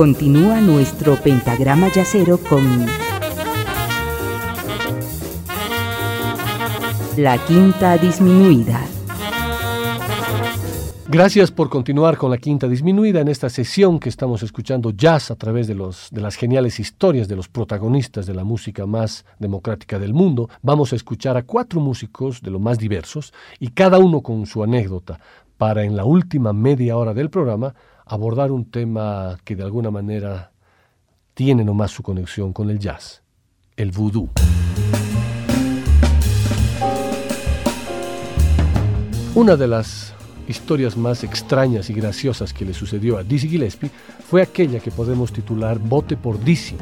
Continúa nuestro pentagrama yacero con la quinta disminuida. Gracias por continuar con la quinta disminuida en esta sesión que estamos escuchando jazz a través de, los, de las geniales historias de los protagonistas de la música más democrática del mundo. Vamos a escuchar a cuatro músicos de lo más diversos y cada uno con su anécdota para en la última media hora del programa abordar un tema que de alguna manera tiene nomás su conexión con el jazz, el vudú. Una de las historias más extrañas y graciosas que le sucedió a Dizzy Gillespie fue aquella que podemos titular Bote por Dizzy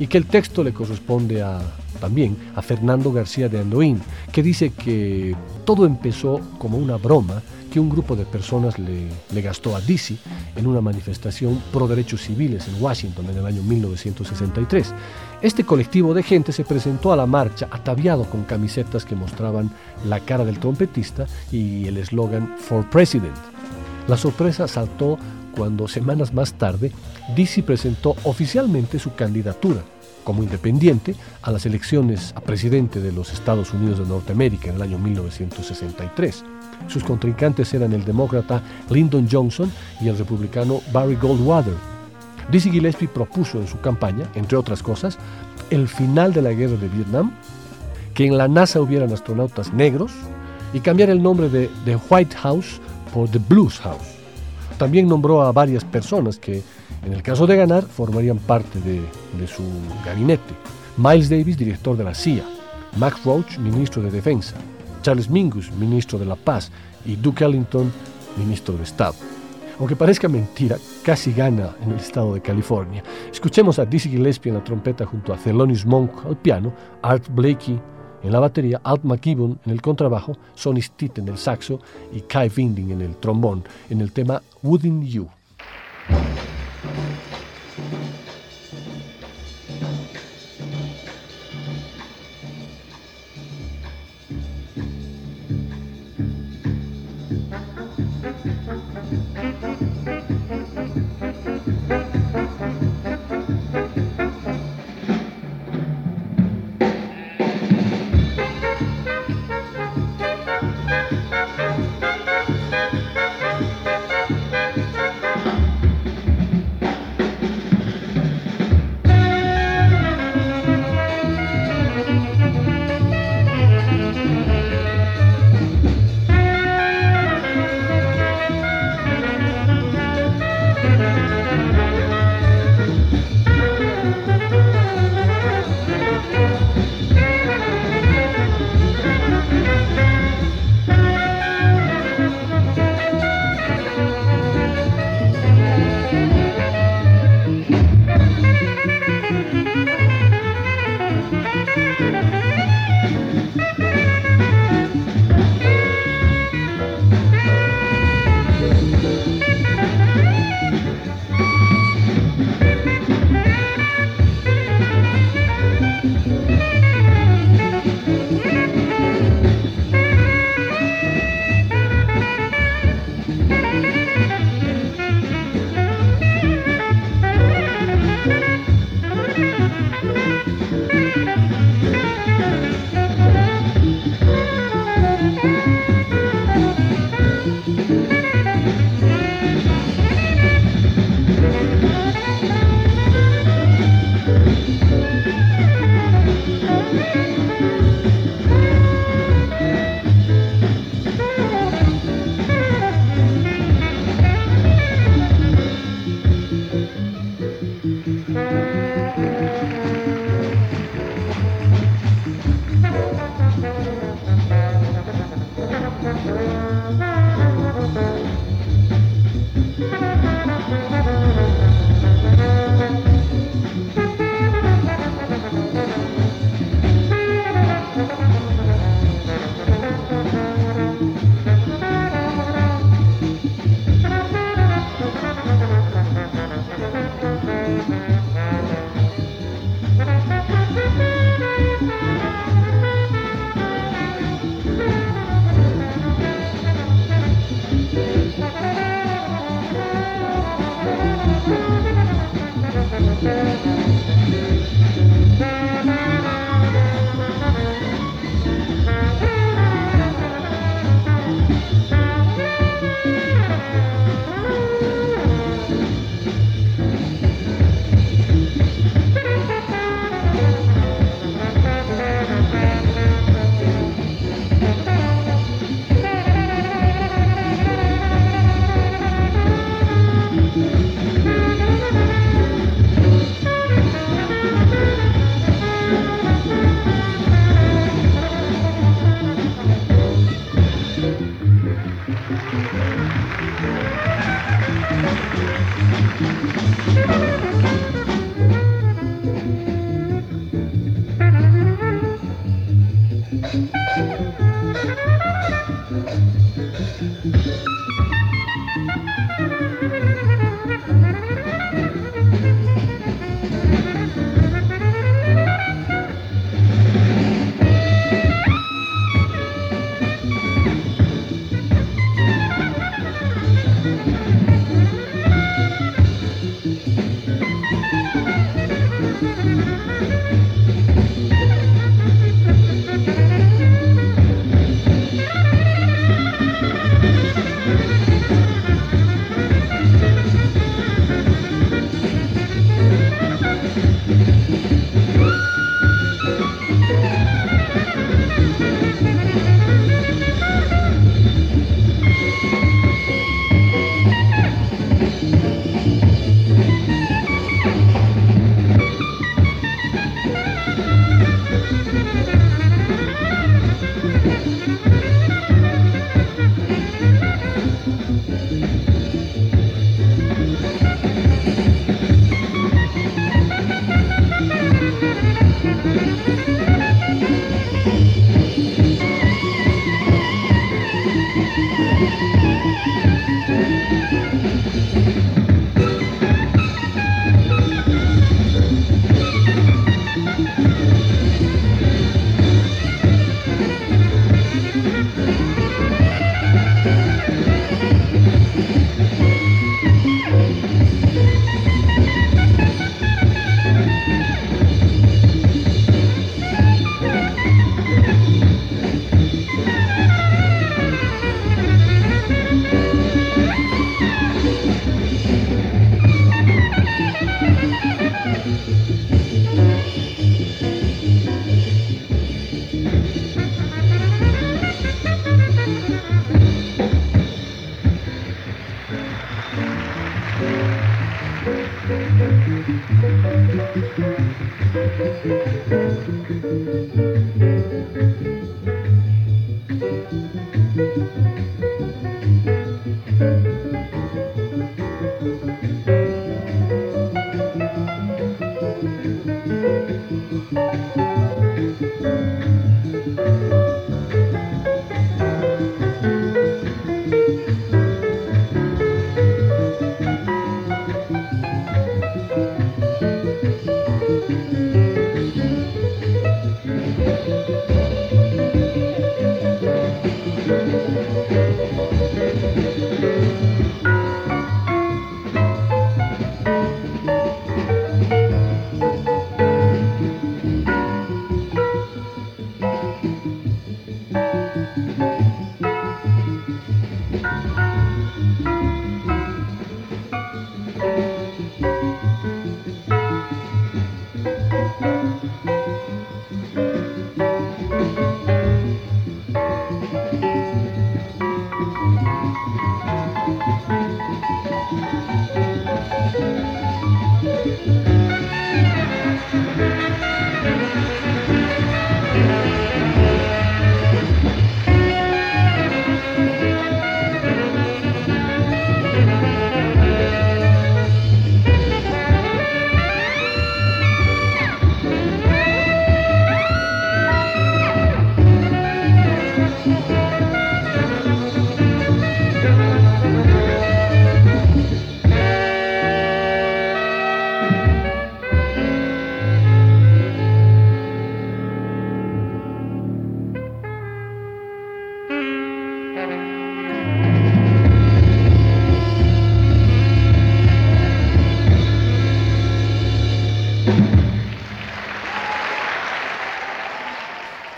y que el texto le corresponde a, también a Fernando García de Andoín, que dice que todo empezó como una broma que un grupo de personas le, gastó a Dizzy en una manifestación pro derechos civiles en Washington en el año 1963. Este colectivo de gente se presentó a la marcha ataviado con camisetas que mostraban la cara del trompetista y el eslogan For President. La sorpresa saltó cuando semanas más tarde Dizzy presentó oficialmente su candidatura como independiente a las elecciones a presidente de los Estados Unidos de Norteamérica en el año 1963. Sus contrincantes eran el demócrata Lyndon Johnson y el republicano Barry Goldwater. Dizzy Gillespie propuso en su campaña, entre otras cosas, el final de la guerra de Vietnam, que en la NASA hubieran astronautas negros y cambiar el nombre de The White House por The Blues House. También nombró a varias personas que, en el caso de ganar, formarían parte de, su gabinete. Miles Davis, director de la CIA, Max Roach, ministro de Defensa, Charles Mingus, ministro de la Paz, y Duke Ellington, ministro de Estado. Aunque parezca mentira, casi gana en el estado de California. Escuchemos a Dizzy Gillespie en la trompeta junto a Thelonious Monk al piano, Art Blakey en la batería, Alt McKibbon en el contrabajo, Sonny Stitt en el saxo y Kai Winding en el trombón en el tema Wouldn't You. Thank you.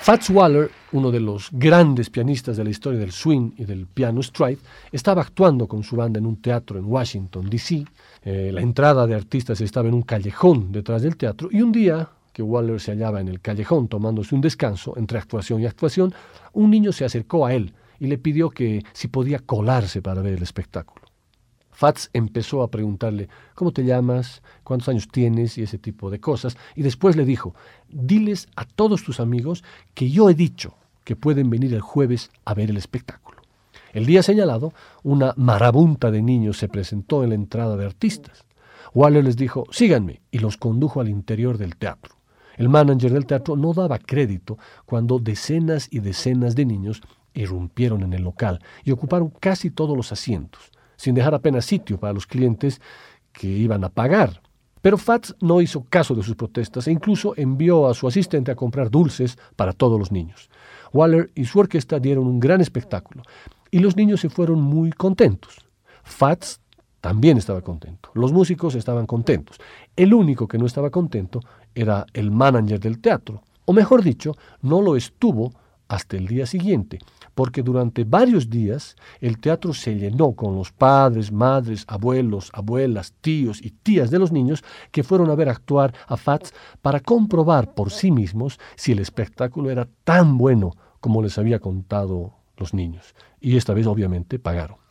Fats Waller, uno de los grandes pianistas de la historia del swing y del piano stride, estaba actuando con su banda en un teatro en Washington, D.C. Eh, la entrada de artistas estaba en un callejón detrás del teatro y un día que Waller se hallaba en el callejón tomándose un descanso entre actuación y actuación, un niño se acercó a él y le pidió que si podía colarse para ver el espectáculo. Fats empezó a preguntarle cómo te llamas, cuántos años tienes y ese tipo de cosas, y después le dijo, diles a todos tus amigos que yo he dicho que pueden venir el jueves a ver el espectáculo. El día señalado, una marabunta de niños se presentó en la entrada de artistas. Waller les dijo, síganme, y los condujo al interior del teatro. El manager del teatro no daba crédito cuando decenas y decenas de niños irrumpieron en el local y ocuparon casi todos los asientos, sin dejar apenas sitio para los clientes que iban a pagar. Pero Fats no hizo caso de sus protestas e incluso envió a su asistente a comprar dulces para todos los niños. Waller y su orquesta dieron un gran espectáculo y los niños se fueron muy contentos. Fats también estaba contento. Los músicos estaban contentos. El único que no estaba contento era el manager del teatro. O mejor dicho, no lo estuvo hasta el día siguiente, porque durante varios días el teatro se llenó con los padres, madres, abuelos, abuelas, tíos y tías de los niños que fueron a ver actuar a Fats para comprobar por sí mismos si el espectáculo era tan bueno como les había contado los niños. Y esta vez obviamente pagaron.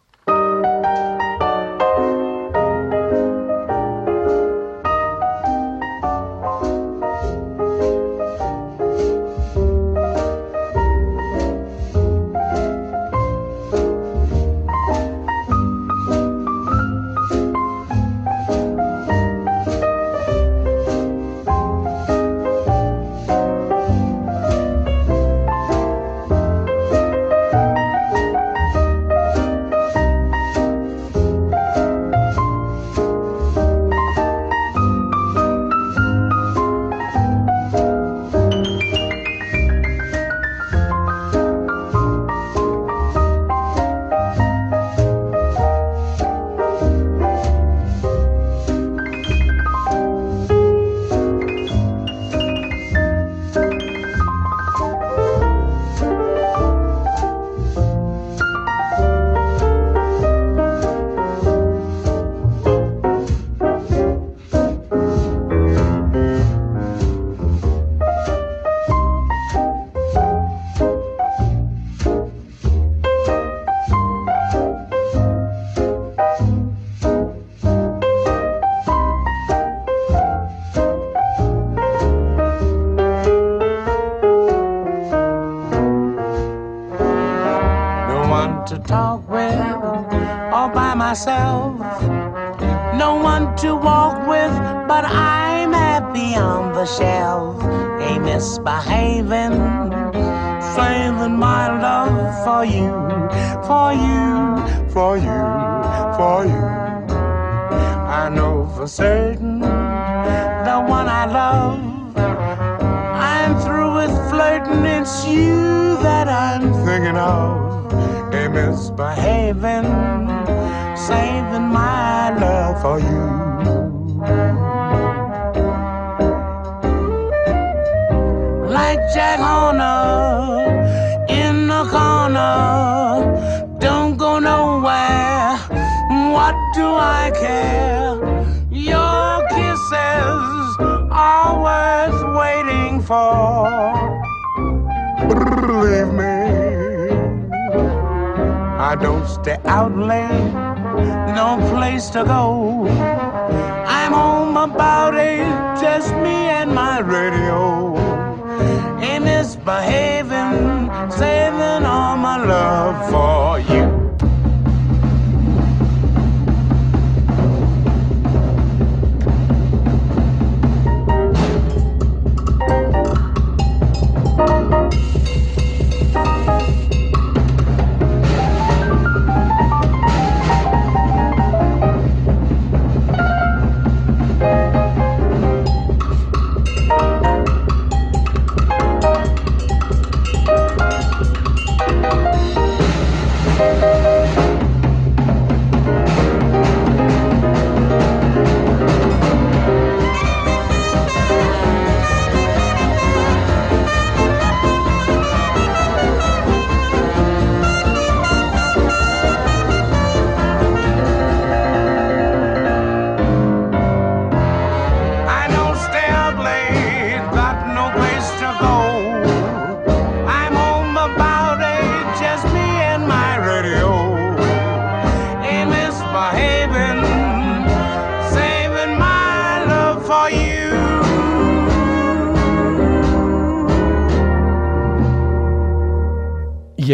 I don't stay out late, no place to go. I'm home about eight, just me and my radio. Ain't misbehaving, saving all my love for you.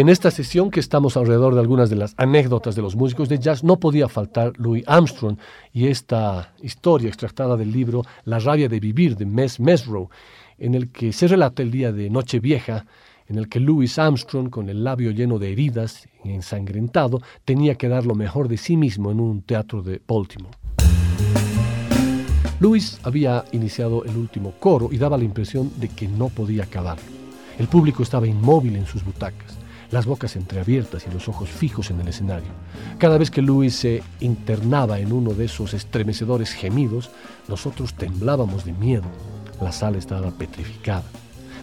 En esta sesión que estamos alrededor de algunas de las anécdotas de los músicos de jazz, no podía faltar Louis Armstrong y esta historia extractada del libro La rabia de vivir de Mes Mesrow, en el que se relata el día de Nochevieja en el que Louis Armstrong, con el labio lleno de heridas y ensangrentado, tenía que dar lo mejor de sí mismo en un teatro de Baltimore. Louis había iniciado el último coro y daba la impresión de que no podía acabar. El público estaba inmóvil en sus butacas, las bocas entreabiertas y los ojos fijos en el escenario. Cada vez que Louis se internaba en uno de esos estremecedores gemidos, nosotros temblábamos de miedo. La sala estaba petrificada.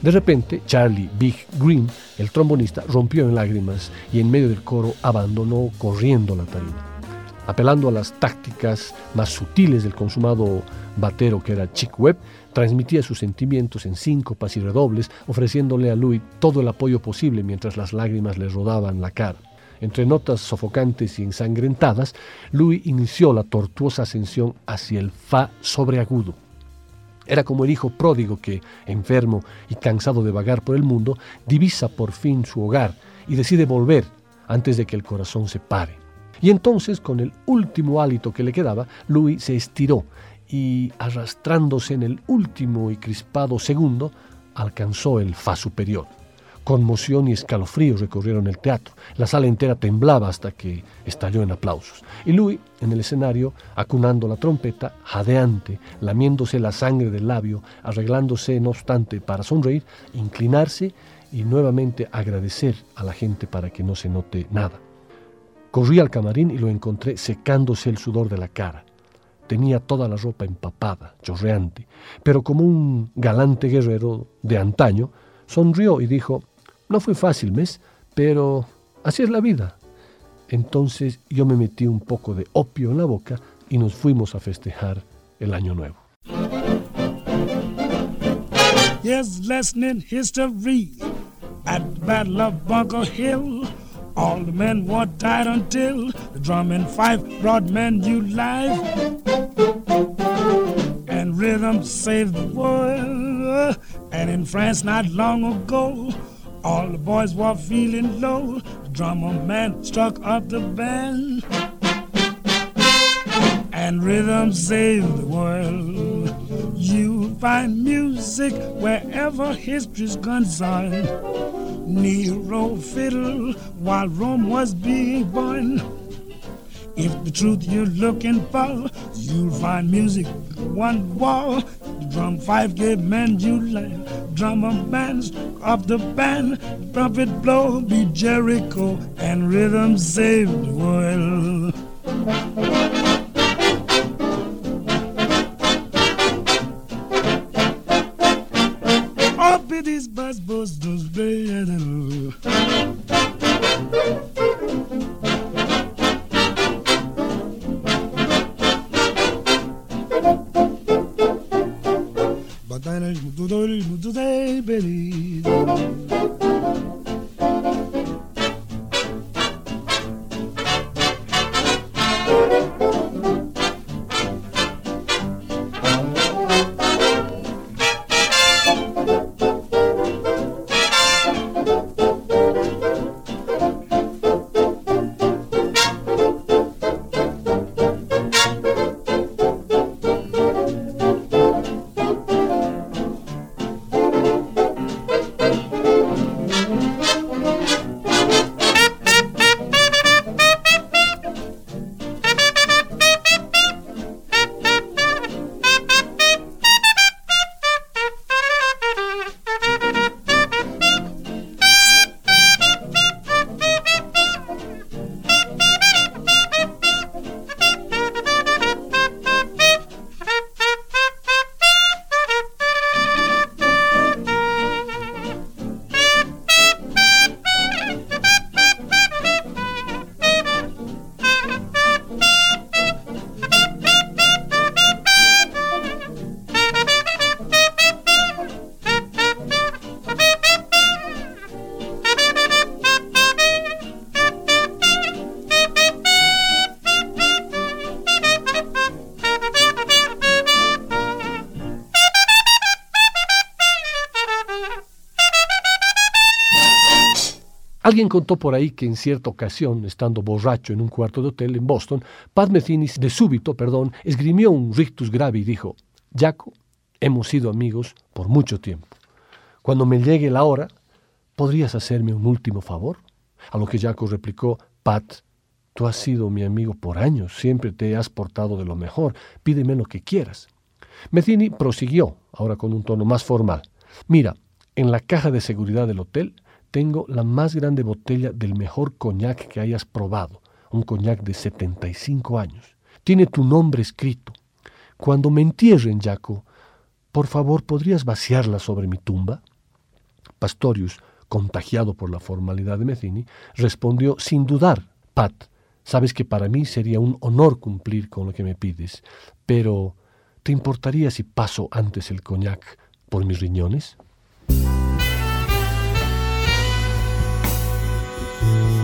De repente, Charlie Big Green, el trombonista, rompió en lágrimas y en medio del coro abandonó corriendo la tarima. Apelando a las tácticas más sutiles del consumado batero que era Chick Webb, transmitía sus sentimientos en síncopas y redobles, ofreciéndole a Louis todo el apoyo posible mientras las lágrimas le rodaban la cara. Entre notas sofocantes y ensangrentadas, Louis inició la tortuosa ascensión hacia el fa sobreagudo. Era como el hijo pródigo que, enfermo y cansado de vagar por el mundo, divisa por fin su hogar y decide volver antes de que el corazón se pare. Y entonces, con el último hálito que le quedaba, Louis se estiró y, arrastrándose en el último y crispado segundo, alcanzó el fa superior. Conmoción y escalofríos recorrieron el teatro. La sala entera temblaba hasta que estalló en aplausos. Y Louis, en el escenario, acunando la trompeta, jadeante, lamiéndose la sangre del labio, arreglándose, no obstante, para sonreír, inclinarse y nuevamente agradecer a la gente para que no se note nada. Corrí al camarín y lo encontré secándose el sudor de la cara. Tenía toda la ropa empapada, chorreante, pero como un galante guerrero de antaño, sonrió y dijo, no fue fácil, mes, pero así es la vida. Entonces yo me metí un poco de opio en la boca y nos fuimos a festejar el año nuevo. Lesson history at Battle of Bunker Hill. All the men were died until the drum and fife brought men new life. And rhythm saved the world. And in France not long ago, all the boys were feeling low. The drummer man struck up the band. And rhythm saved the world. You find music wherever history's concerned. Nero fiddle while Rome was being born. If the truth you're looking for, you'll find music one wall. Drum five gave men you. Drummer bands of the band, trumpet blow be Jericho, and rhythm saved the world. these bus boys dos beijos. Bananas, mudou, mudou, belido. Alguien contó por ahí que en cierta ocasión, estando borracho en un cuarto de hotel en Boston, Pat Metheny de súbito, perdón, esgrimió un rictus grave y dijo, Jaco, hemos sido amigos por mucho tiempo. Cuando me llegue la hora, ¿podrías hacerme un último favor? A lo que Jaco replicó, Pat, tú has sido mi amigo por años, siempre te has portado de lo mejor, pídeme lo que quieras. Mezzini prosiguió, ahora con un tono más formal. Mira, en la caja de seguridad del hotel tengo la más grande botella del mejor coñac que hayas probado, un coñac de 75 años. Tiene tu nombre escrito. Cuando me entierren, Jaco, por favor, ¿podrías vaciarla sobre mi tumba? Pastorius, contagiado por la formalidad de Mezzini, respondió sin dudar, Pat, sabes que para mí sería un honor cumplir con lo que me pides, pero ¿te importaría si paso antes el coñac por mis riñones? Thank you.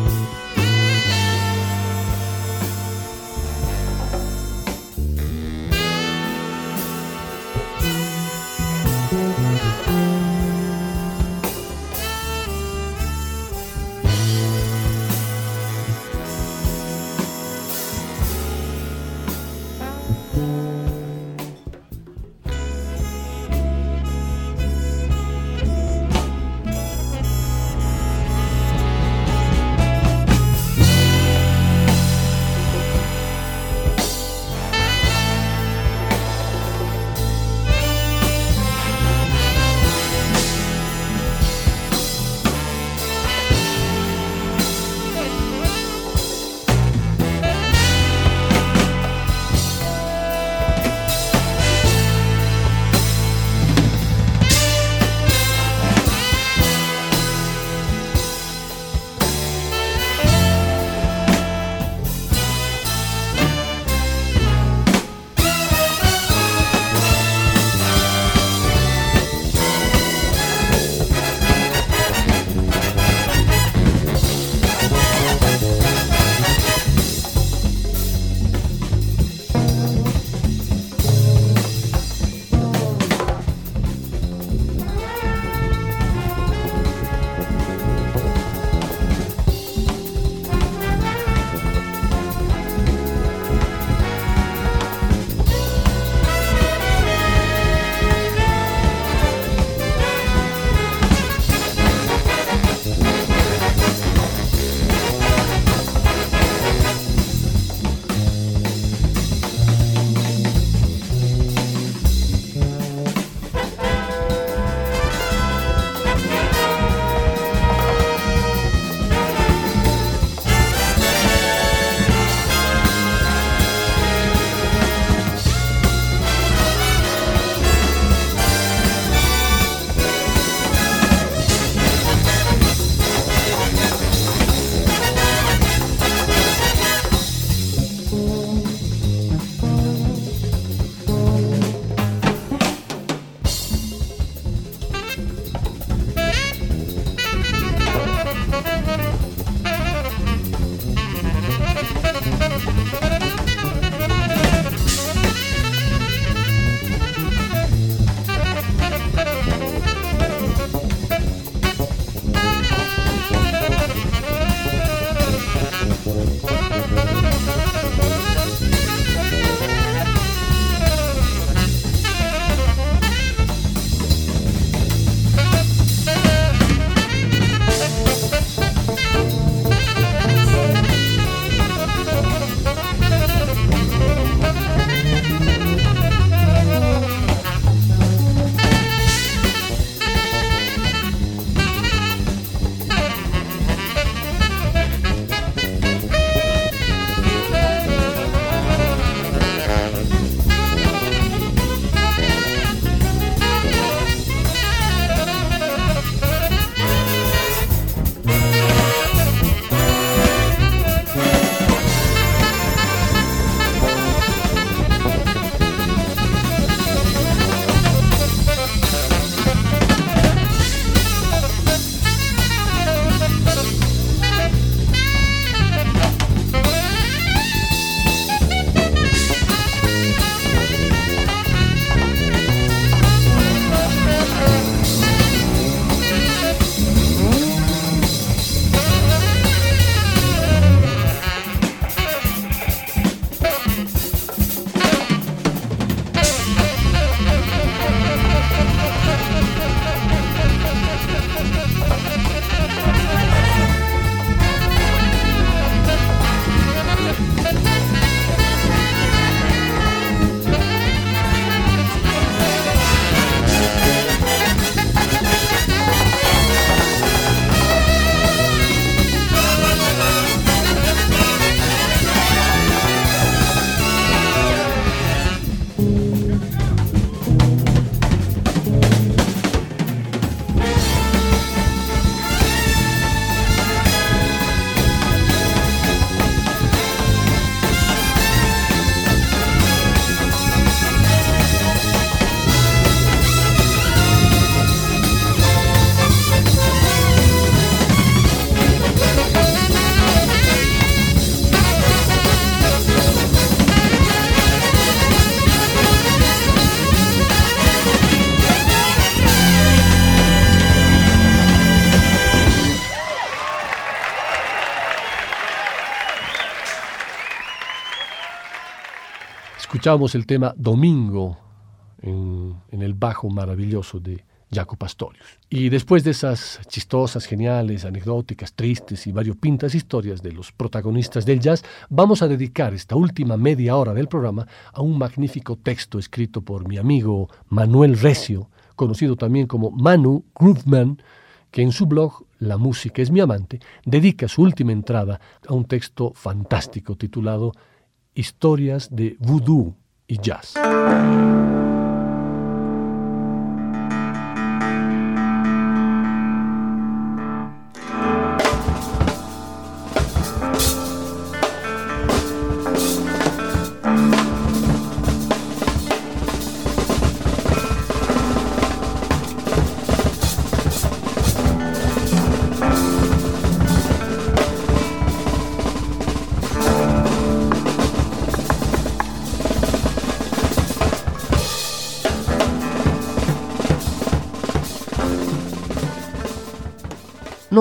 Escuchábamos el tema Domingo en, el bajo maravilloso de Jaco Pastorius. Y después de esas chistosas, geniales, anecdóticas, tristes y variopintas historias de los protagonistas del jazz, vamos a dedicar esta última media hora del programa a un magnífico texto escrito por mi amigo Manuel Recio, conocido también como Manu Grooveman, que en su blog La música es mi amante dedica su última entrada a un texto fantástico titulado Historias de Voodoo y Jazz.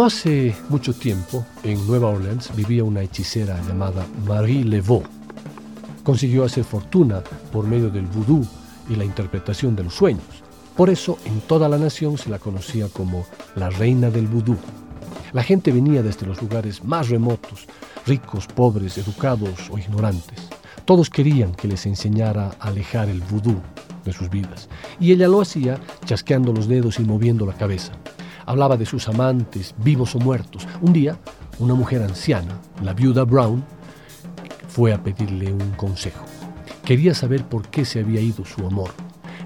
No hace mucho tiempo, en Nueva Orleans, vivía una hechicera llamada Marie Levaux. Consiguió hacer fortuna por medio del vudú y la interpretación de los sueños. Por eso, en toda la nación se la conocía como la reina del vudú. La gente venía desde los lugares más remotos, ricos, pobres, educados o ignorantes. Todos querían que les enseñara a alejar el vudú de sus vidas. Y ella lo hacía chasqueando los dedos y moviendo la cabeza. Hablaba de sus amantes, vivos o muertos. Un día, una mujer anciana, la viuda Brown, fue a pedirle un consejo. Quería saber por qué se había ido su amor.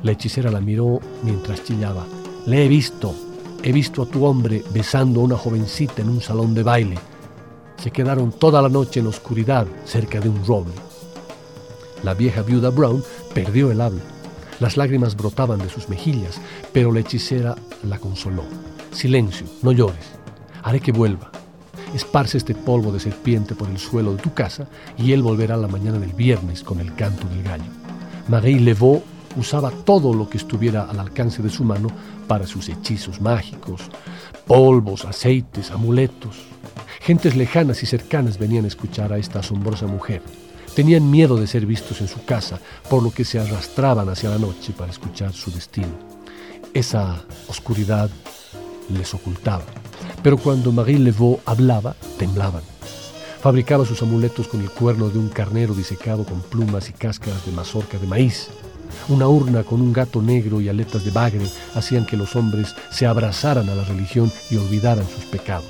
La hechicera la miró mientras chillaba. Le he visto, he visto a tu hombre besando a una jovencita en un salón de baile. Se quedaron toda la noche en oscuridad cerca de un roble. La vieja viuda Brown perdió el habla. Las lágrimas brotaban de sus mejillas, pero la hechicera la consoló. Silencio, no llores. Haré que vuelva. Esparce este polvo de serpiente por el suelo de tu casa y él volverá la mañana del viernes con el canto del gallo. Marie Levaux usaba todo lo que estuviera al alcance de su mano para sus hechizos mágicos, polvos, aceites, amuletos. Gentes lejanas y cercanas venían a escuchar a esta asombrosa mujer. Tenían miedo de ser vistos en su casa, por lo que se arrastraban hacia la noche para escuchar su destino. Esa oscuridad les ocultaba. Pero cuando Marie Levaux hablaba, temblaban. Fabricaba sus amuletos con el cuerno de un carnero disecado con plumas y cáscaras de mazorca de maíz. Una urna con un gato negro y aletas de bagre hacían que los hombres se abrazaran a la religión y olvidaran sus pecados.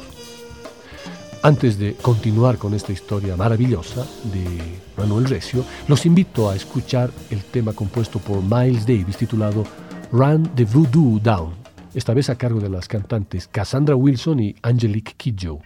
Antes de continuar con esta historia maravillosa de Manuel Recio, los invito a escuchar el tema compuesto por Miles Davis titulado Run the Voodoo Down esta vez a cargo de las cantantes Cassandra Wilson y Angelique Kidjo.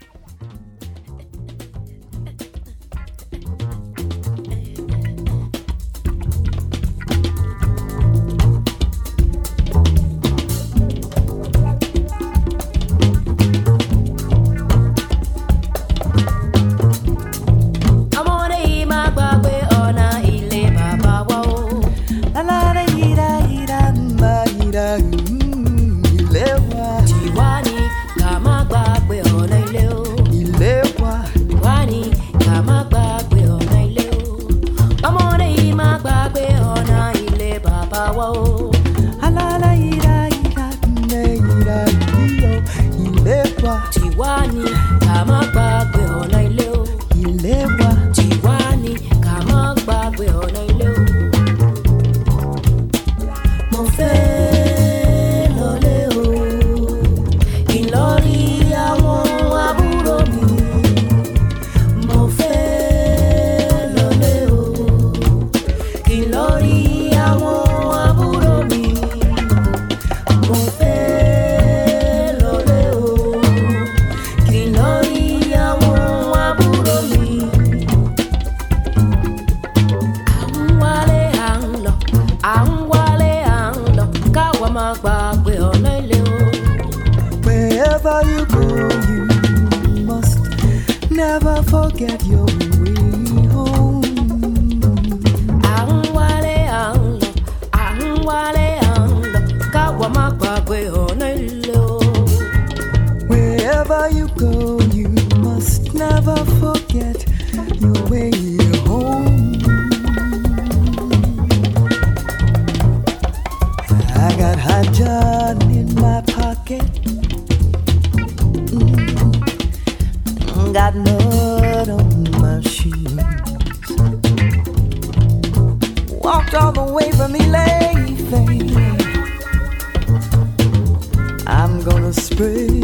baby.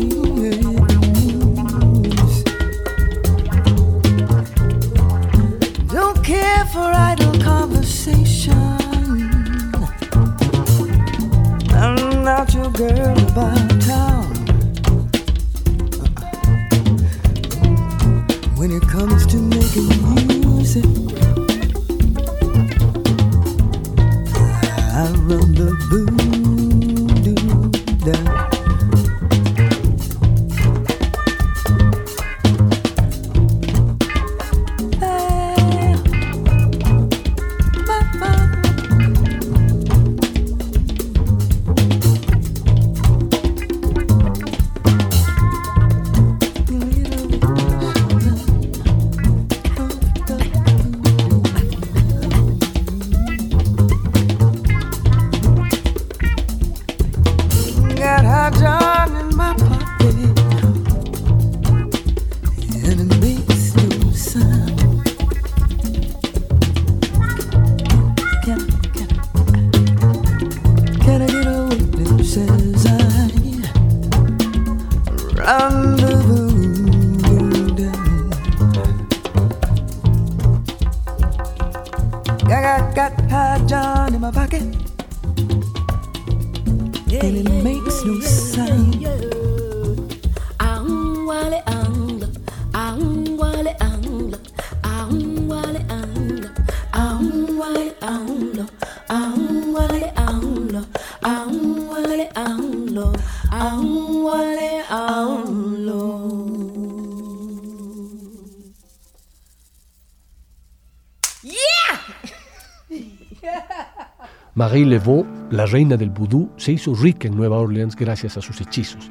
La reina del vudú, se hizo rica en Nueva Orleans gracias a sus hechizos.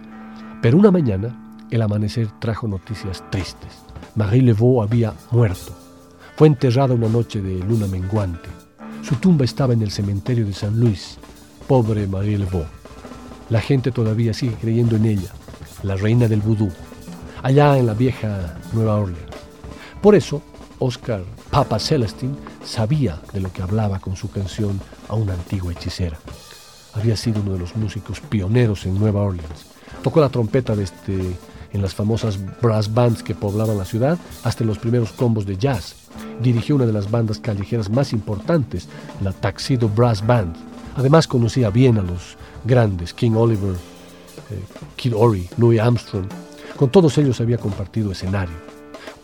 Pero una mañana, el amanecer trajo noticias tristes. Marie Laveau había muerto. Fue enterrada una noche de luna menguante. Su tumba estaba en el cementerio de San Luis. Pobre Marie Laveau. La gente todavía sigue creyendo en ella, la reina del vudú, allá en la vieja Nueva Orleans. Por eso, Oscar Papa Celestin sabía de lo que hablaba con su canción a una antigua hechicera. Había sido uno de los músicos pioneros en Nueva Orleans. Tocó la trompeta desde en las famosas brass bands que poblaban la ciudad hasta en los primeros combos de jazz. Dirigió una de las bandas callejeras más importantes, la Taxido Brass Band. Además conocía bien a los grandes, King Oliver, eh, Kid Ory, Louis Armstrong. Con todos ellos había compartido escenario.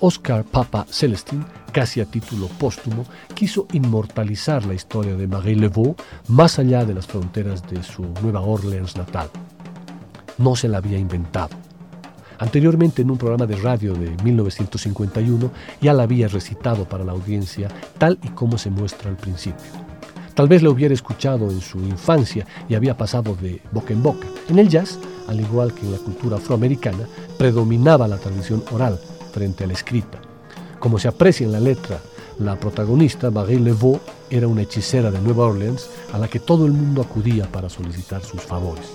Oscar Papa Celestin casi a título póstumo, quiso inmortalizar la historia de Marie Laveau más allá de las fronteras de su Nueva Orleans natal. No se la había inventado. Anteriormente en un programa de radio de 1951 ya la había recitado para la audiencia tal y como se muestra al principio. Tal vez la hubiera escuchado en su infancia y había pasado de boca en boca. En el jazz, al igual que en la cultura afroamericana, predominaba la tradición oral frente a la escrita. Como se aprecia en la letra, la protagonista, Marie Laveau, era una hechicera de Nueva Orleans a la que todo el mundo acudía para solicitar sus favores.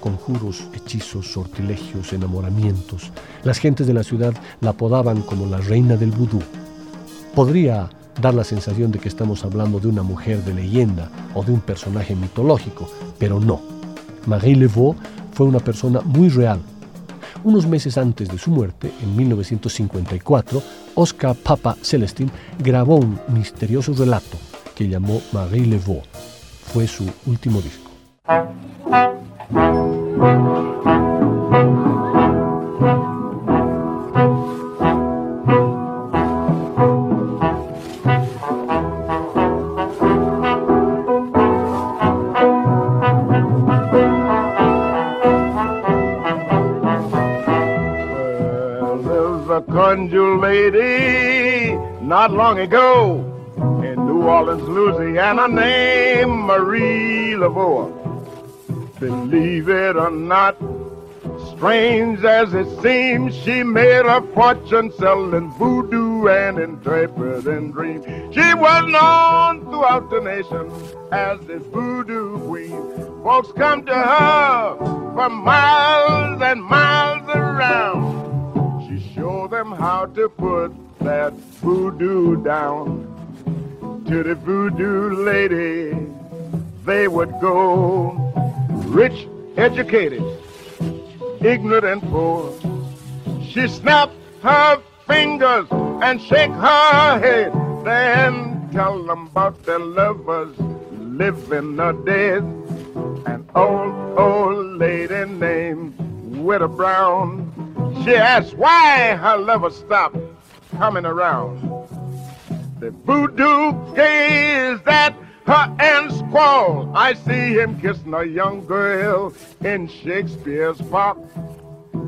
Conjuros, hechizos, sortilegios, enamoramientos. Las gentes de la ciudad la apodaban como la reina del vudú. Podría dar la sensación de que estamos hablando de una mujer de leyenda o de un personaje mitológico, pero no. Marie Laveau fue una persona muy real, unos meses antes de su muerte, en 1954, Oscar Papa Celestin grabó un misterioso relato que llamó Marie Laveau. Fue su último disco. Long ago in New Orleans, Louisiana, named Marie Laveau. Believe it or not, strange as it seems, she made a fortune selling voodoo and interpreting dreams. She was known throughout the nation as the voodoo queen. Folks come to her from miles and miles around. She showed them how to put that voodoo down. to the voodoo lady they would go. Rich, educated, ignorant and poor. She snapped her fingers and shake her head. Then tell them about their lovers living or dead. An old, old lady named Widow Brown. She asked why her lover stopped coming around. The voodoo gazed at her and squall. I see him kissing a young girl in Shakespeare's park.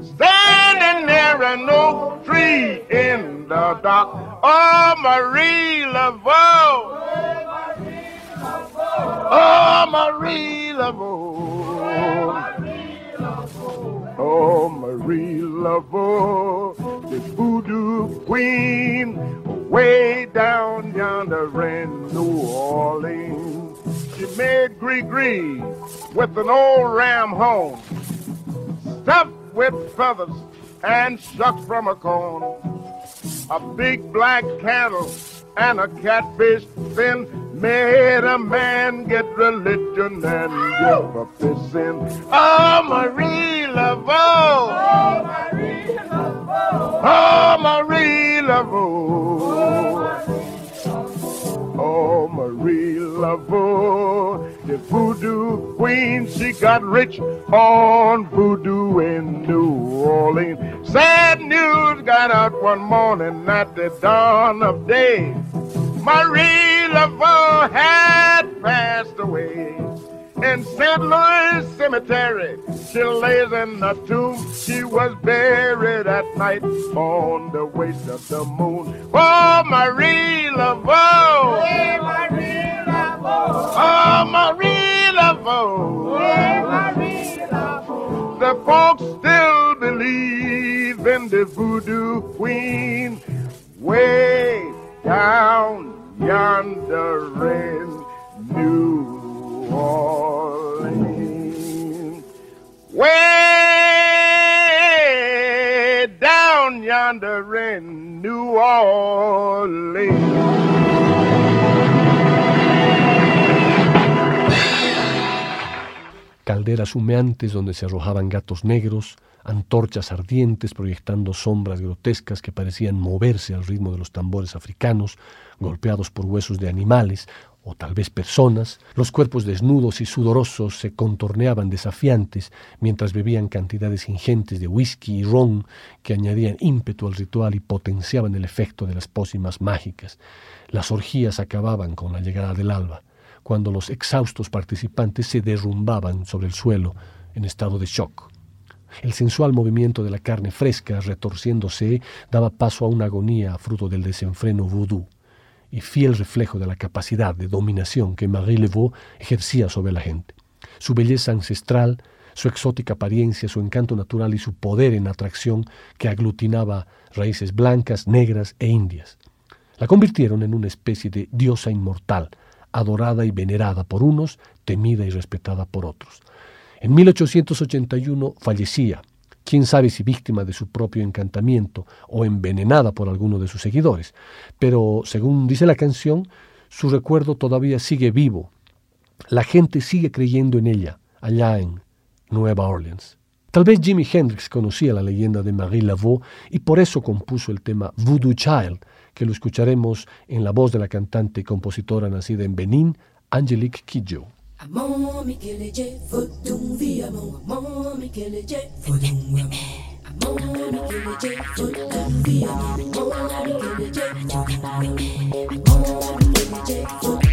Standing near an oak tree in the dark. Oh, Marie Laveau. Oh, Marie Laveau. Oh, Marie Laveau, the voodoo queen, way down yonder in New Orleans. She made gree-gree with an old ram home, stuffed with feathers and shucks from a cone. A big black candle and a catfish fin made a man get religion and give up his sin. Oh, Marie Laveau. Oh, Marie Laveau. Oh, Marie Laveau. Oh, Marie Laveau, the voodoo queen, she got rich on voodoo in New Orleans. Sad news got out one morning at the dawn of day. Marie Laveau had passed away. In St. Louis Cemetery, she lays in a tomb. She was buried at night on the waist of the moon. Oh, Marie Laveau! Hey, Marie Laveau! Oh, Marie Laveau! Hey, Marie Laveau! The folks still believe in the voodoo queen way down yonder in New Orleans. Way down yonder in New Orleans. calderas humeantes donde se arrojaban gatos negros, antorchas ardientes proyectando sombras grotescas que parecían moverse al ritmo de los tambores africanos, golpeados por huesos de animales o tal vez personas, los cuerpos desnudos y sudorosos se contorneaban desafiantes mientras bebían cantidades ingentes de whisky y ron que añadían ímpetu al ritual y potenciaban el efecto de las pócimas mágicas. Las orgías acababan con la llegada del alba cuando los exhaustos participantes se derrumbaban sobre el suelo en estado de shock. El sensual movimiento de la carne fresca retorciéndose daba paso a una agonía fruto del desenfreno voodoo y fiel reflejo de la capacidad de dominación que Marie Laveau ejercía sobre la gente. Su belleza ancestral, su exótica apariencia, su encanto natural y su poder en atracción que aglutinaba raíces blancas, negras e indias. La convirtieron en una especie de diosa inmortal, adorada y venerada por unos, temida y respetada por otros. En 1881 fallecía, quién sabe si víctima de su propio encantamiento o envenenada por alguno de sus seguidores, pero según dice la canción, su recuerdo todavía sigue vivo. La gente sigue creyendo en ella, allá en Nueva Orleans. Tal vez Jimi Hendrix conocía la leyenda de Marie Laveau y por eso compuso el tema Voodoo Child, que lo escucharemos en la voz de la cantante y compositora nacida en Benín, Angelique Kidjo. I'm on me killing it, foot doing V. I'm on me killing it, foot Mikeleje, Vodun Viamo, Amon Mikeleje, Vodun Viamo. Amon Mikeleje, Vodun Viamo, Amon Mikeleje, Vodun Viamo. Amon Mikeleje, Vodun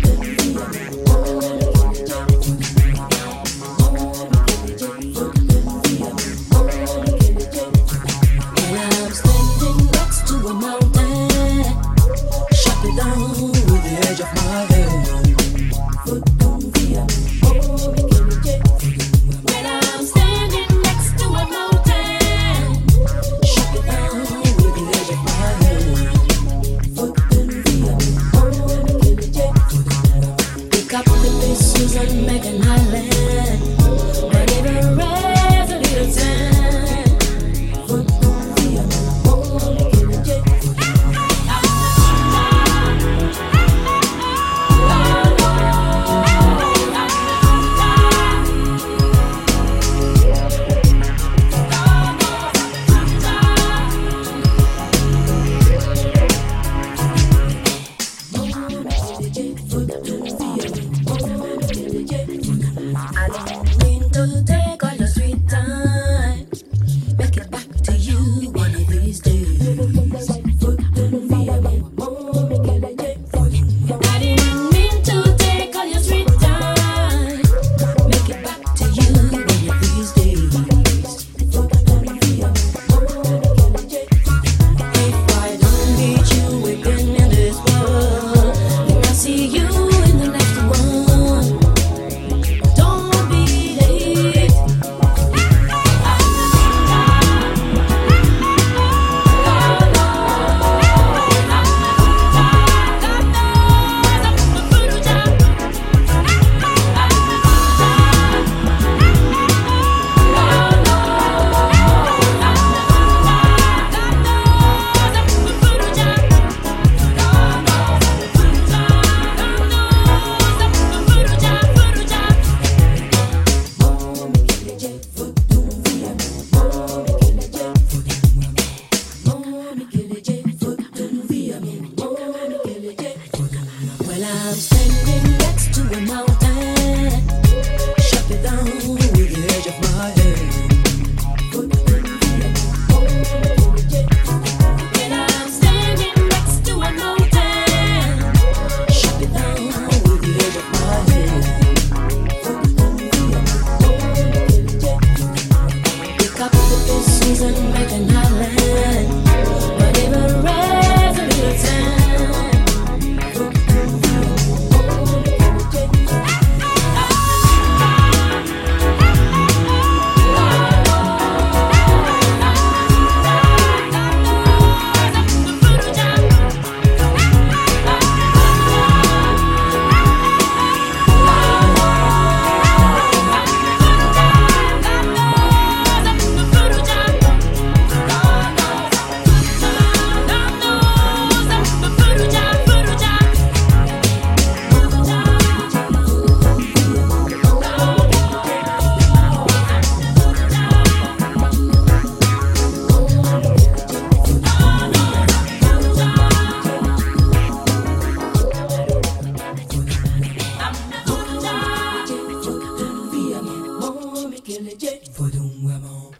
do, do.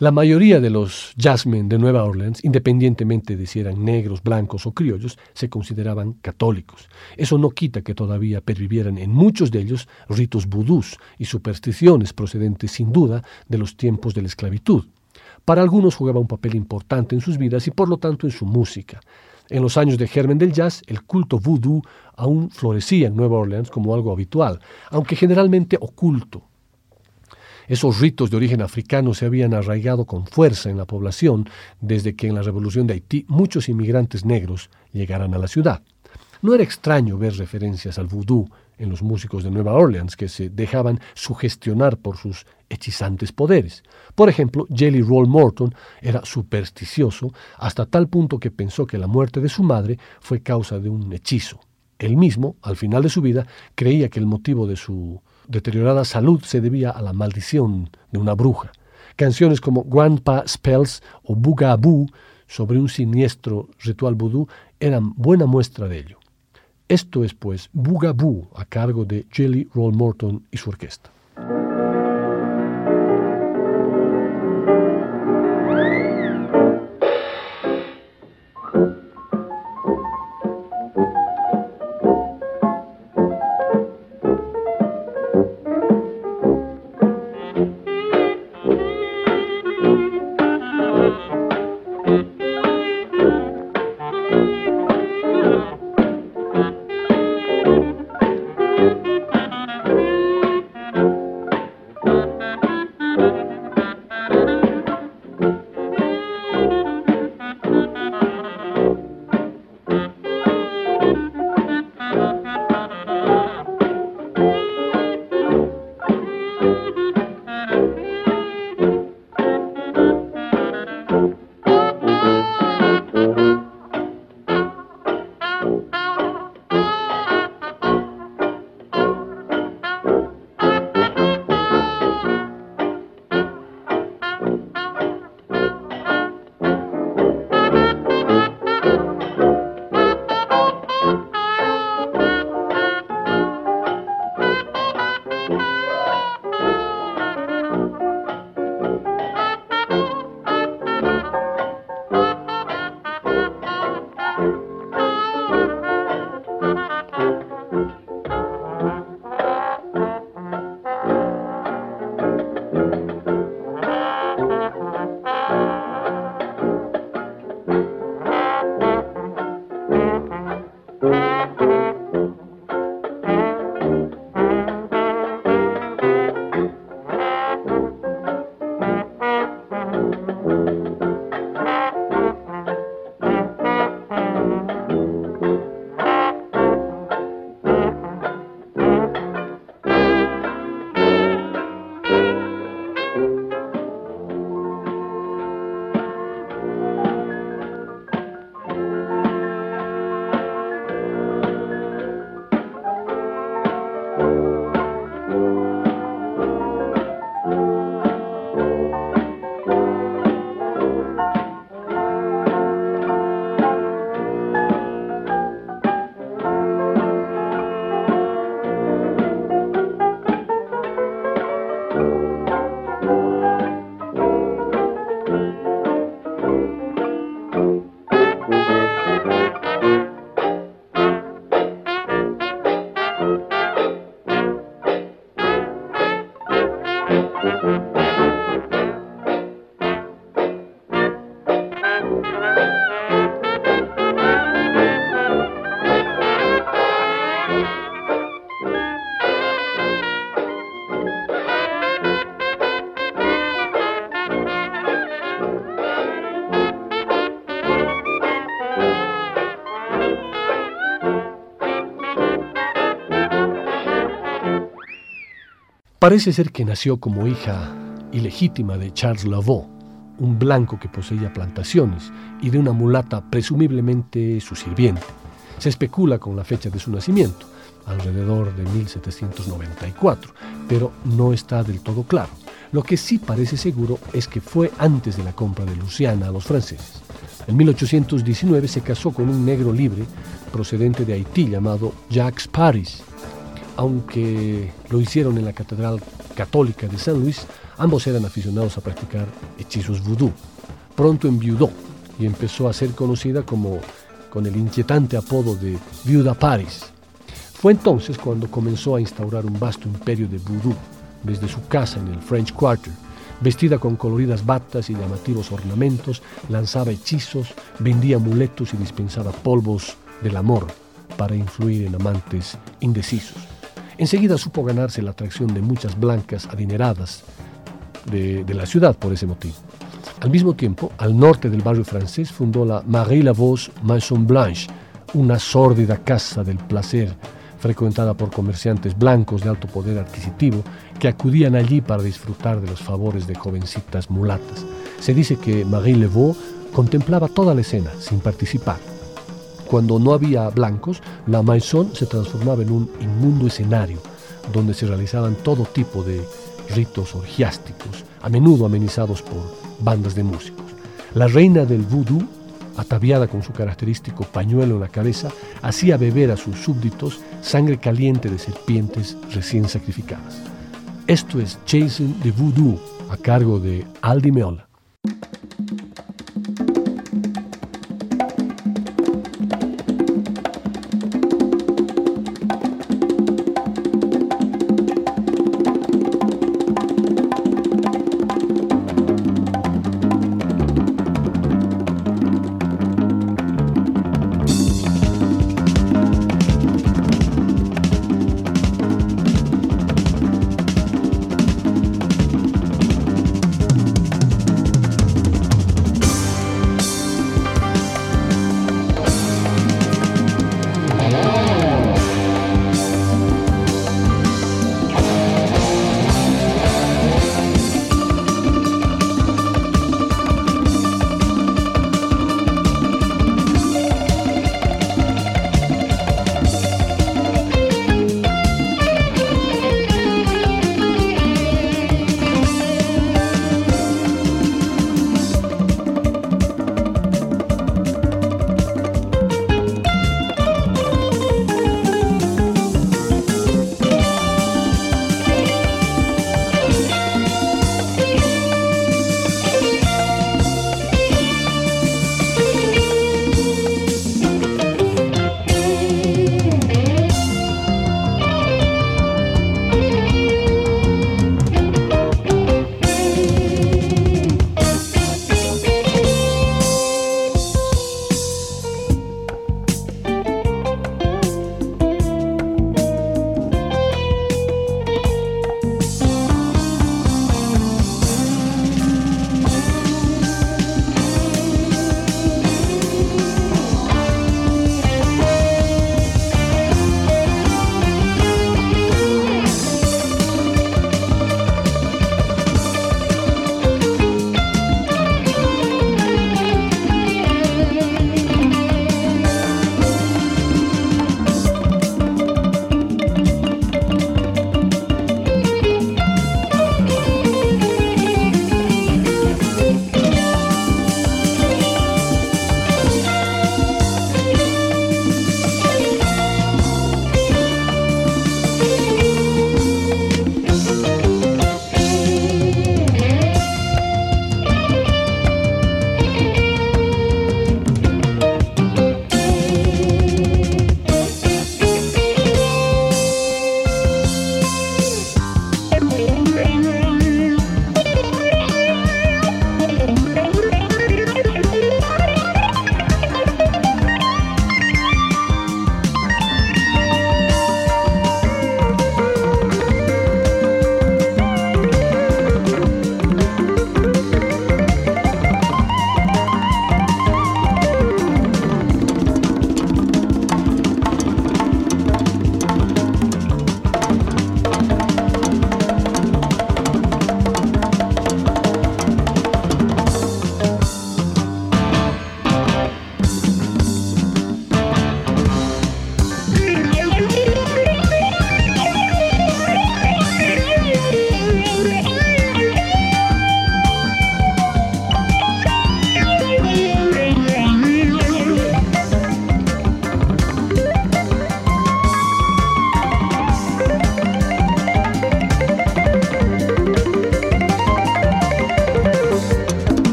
La mayoría de los jazzmen de Nueva Orleans, independientemente de si eran negros, blancos o criollos, se consideraban católicos. Eso no quita que todavía pervivieran en muchos de ellos ritos vudús y supersticiones procedentes sin duda de los tiempos de la esclavitud. Para algunos jugaba un papel importante en sus vidas y por lo tanto en su música. En los años de germen del jazz, el culto vudú aún florecía en Nueva Orleans como algo habitual, aunque generalmente oculto, esos ritos de origen africano se habían arraigado con fuerza en la población desde que en la Revolución de Haití muchos inmigrantes negros llegaran a la ciudad. No era extraño ver referencias al vudú en los músicos de Nueva Orleans que se dejaban sugestionar por sus hechizantes poderes. Por ejemplo, Jelly Roll Morton era supersticioso hasta tal punto que pensó que la muerte de su madre fue causa de un hechizo. Él mismo, al final de su vida, creía que el motivo de su deteriorada salud se debía a la maldición de una bruja. Canciones como Grandpa Spells o Bugaboo sobre un siniestro ritual vudú eran buena muestra de ello. Esto es pues Bugaboo a cargo de Jelly Roll Morton y su orquesta. Parece ser que nació como hija ilegítima de Charles Lavaux, un blanco que poseía plantaciones, y de una mulata presumiblemente su sirviente. Se especula con la fecha de su nacimiento, alrededor de 1794, pero no está del todo claro. Lo que sí parece seguro es que fue antes de la compra de Luciana a los franceses. En 1819 se casó con un negro libre procedente de Haití llamado Jacques Paris, aunque lo hicieron en la Catedral Católica de San Luis, Ambos eran aficionados a practicar hechizos vudú. Pronto enviudó y empezó a ser conocida como con el inquietante apodo de Viuda Paris. Fue entonces cuando comenzó a instaurar un vasto imperio de vudú desde su casa en el French Quarter. Vestida con coloridas batas y llamativos ornamentos, lanzaba hechizos, vendía amuletos y dispensaba polvos del amor para influir en amantes indecisos. Enseguida supo ganarse la atracción de muchas blancas adineradas de, la ciudad por ese motivo. Al mismo tiempo, al norte del barrio francés fundó la Marie Lavos Maison Blanche, una sórdida casa del placer frecuentada por comerciantes blancos de alto poder adquisitivo que acudían allí para disfrutar de los favores de jovencitas mulatas. Se dice que Marie Laveau contemplaba toda la escena sin participar. Cuando no había blancos, la maison se transformaba en un inmundo escenario donde se realizaban todo tipo de ritos orgiásticos, a menudo amenizados por bandas de músicos. La reina del voodoo, ataviada con su característico pañuelo en la cabeza, hacía beber a sus súbditos sangre caliente de serpientes recién sacrificadas. Esto es Chasing the Voodoo, a cargo de Aldi Meola.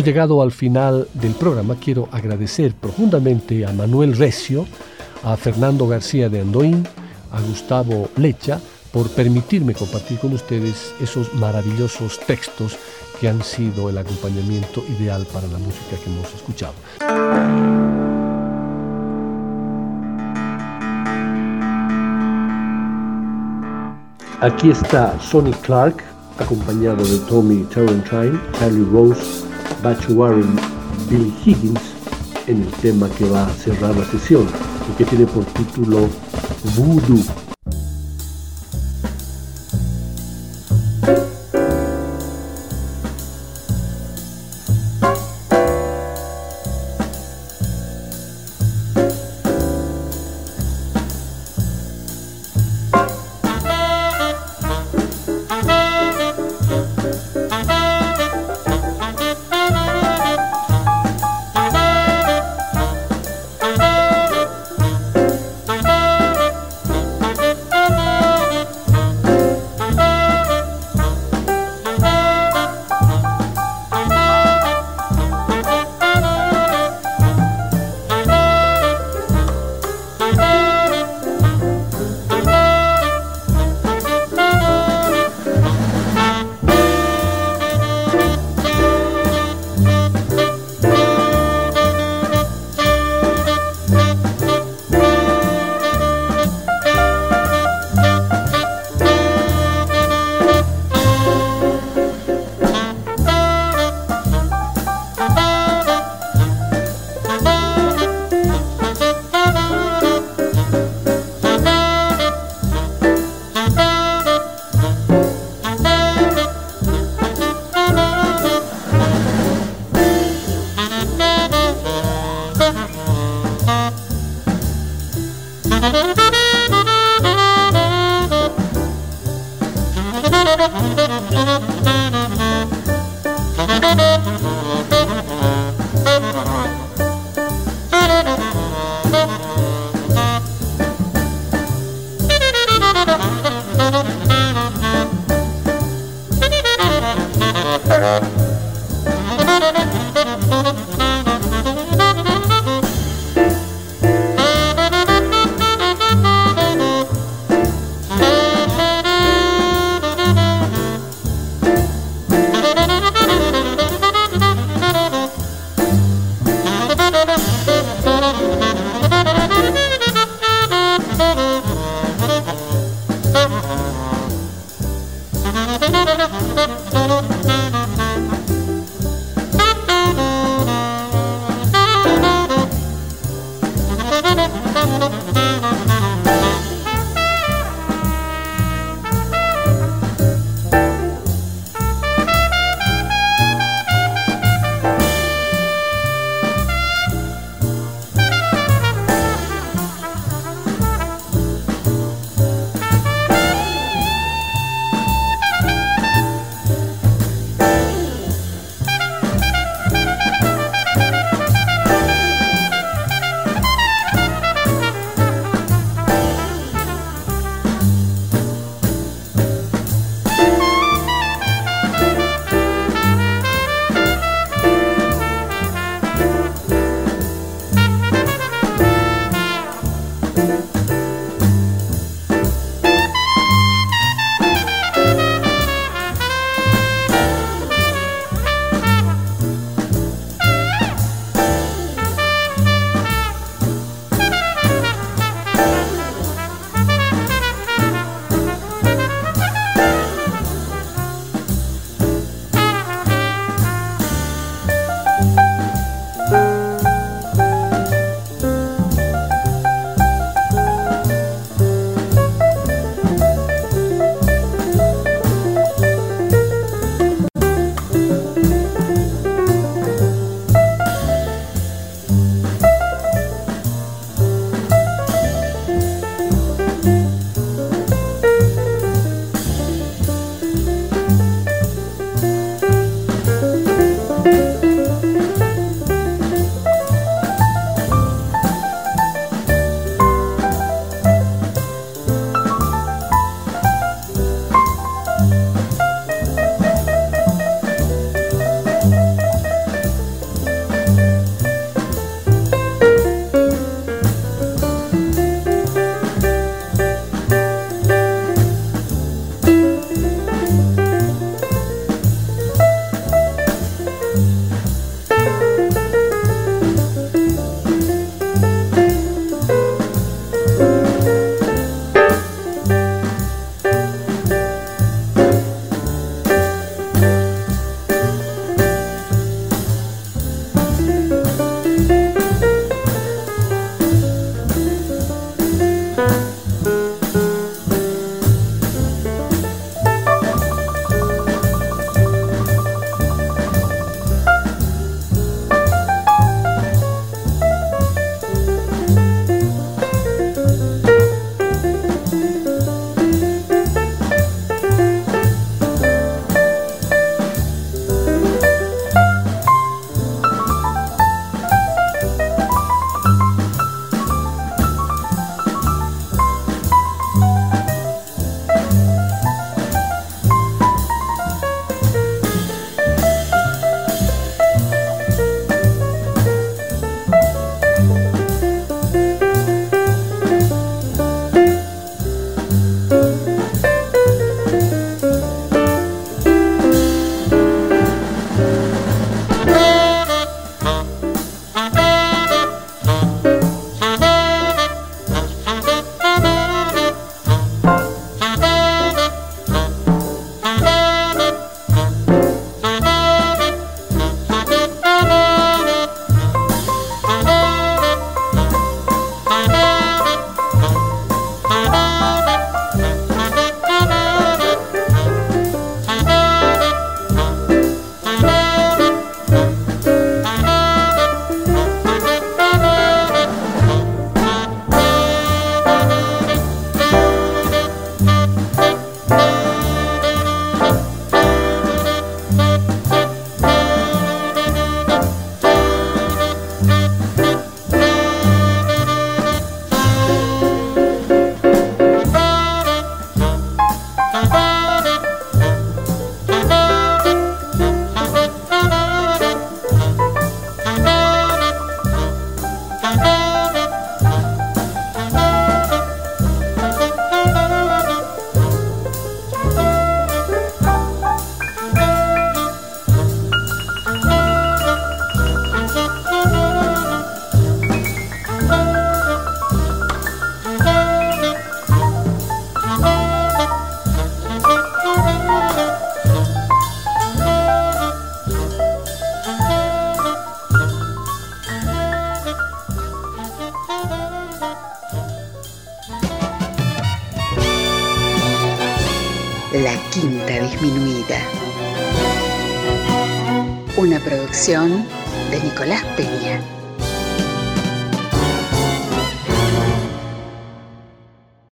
Hemos llegado al final del programa. Quiero agradecer profundamente a Manuel Recio, a Fernando García de Andoín, a Gustavo Lecha, por permitirme compartir con ustedes esos maravillosos textos que han sido el acompañamiento ideal para la música que hemos escuchado. Aquí está Sonny Clark, acompañado de Tommy Tarrantine, Charlie Rose, Batch Warren, Billy Higgins, en el tema que va a cerrar la sesión y que tiene por título Voodoo.